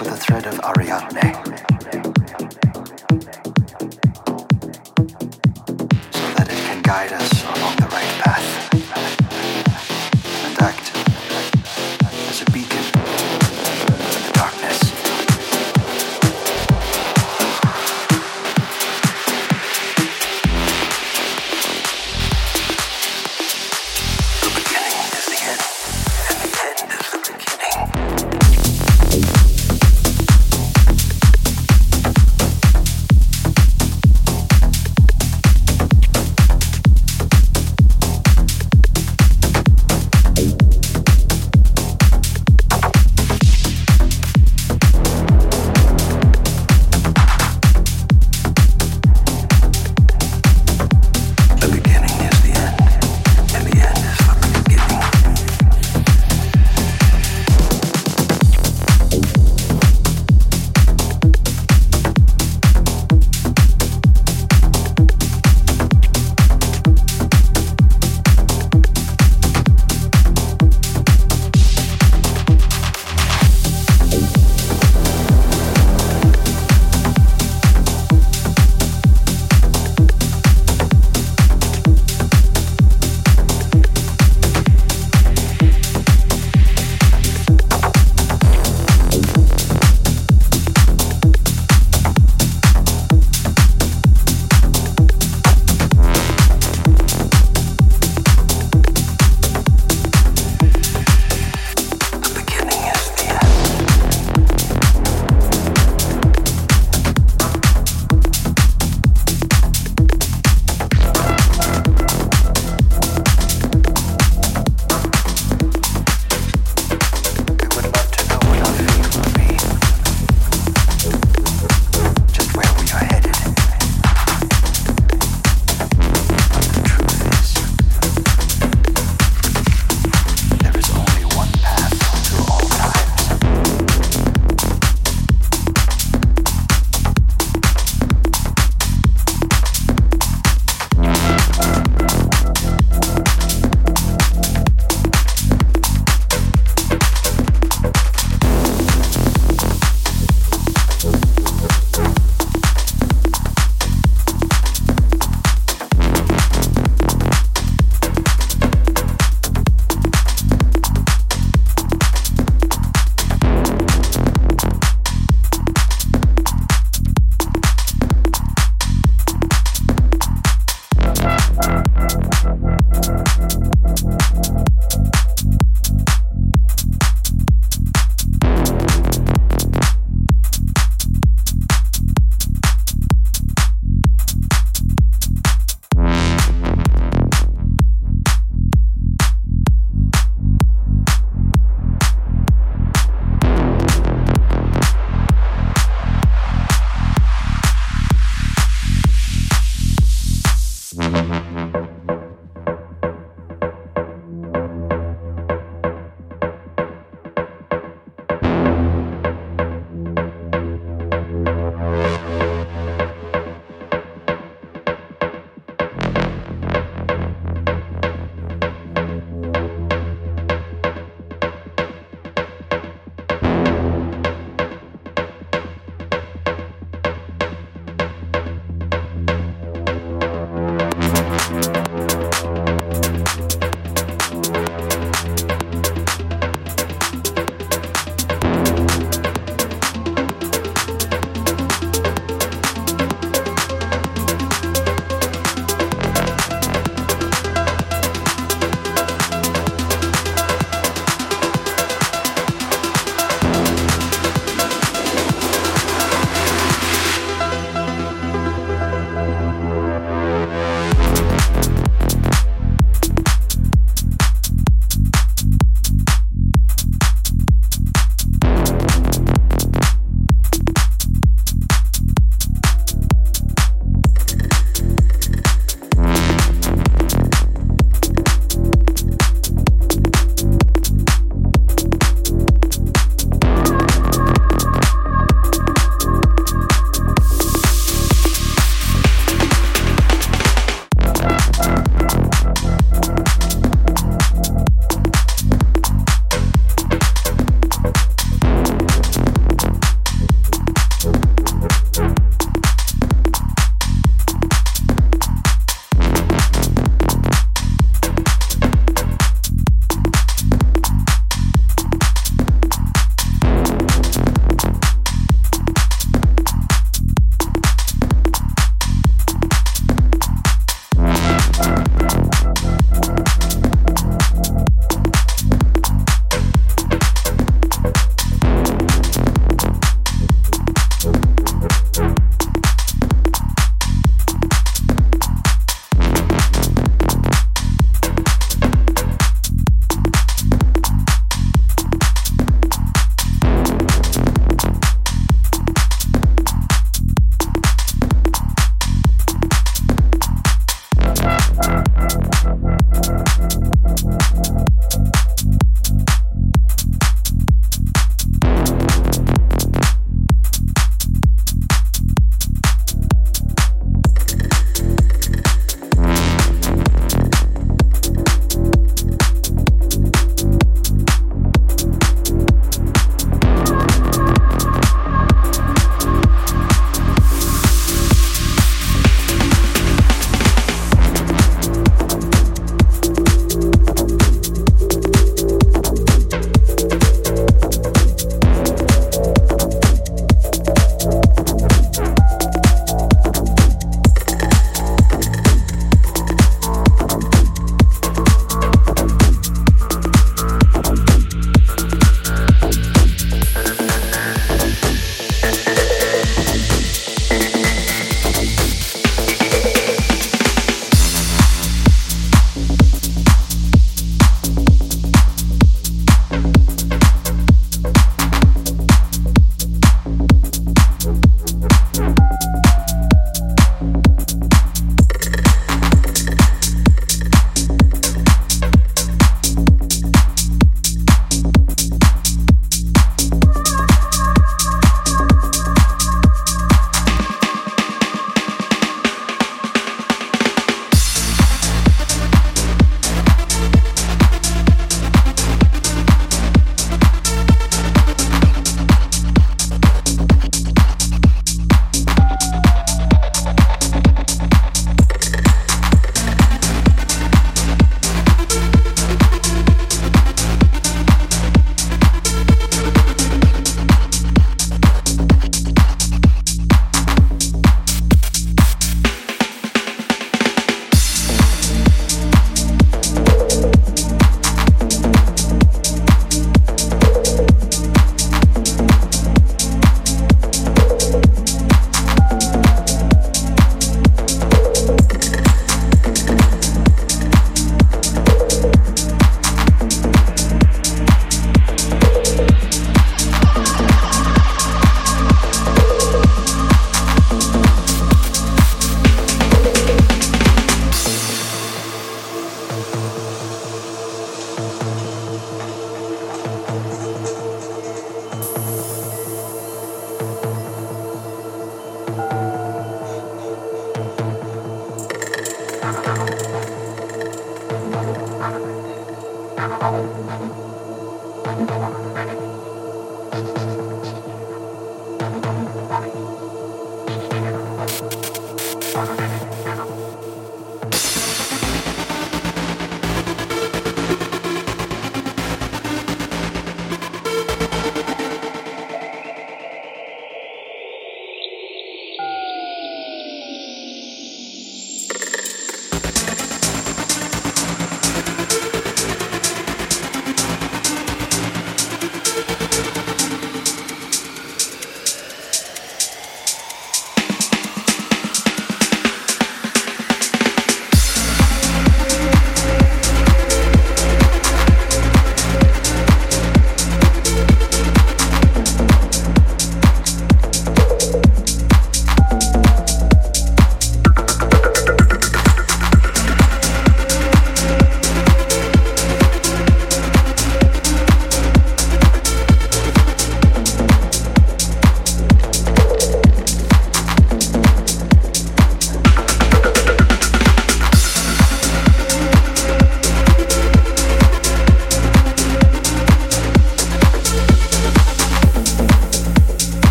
For the thread of Ariadne.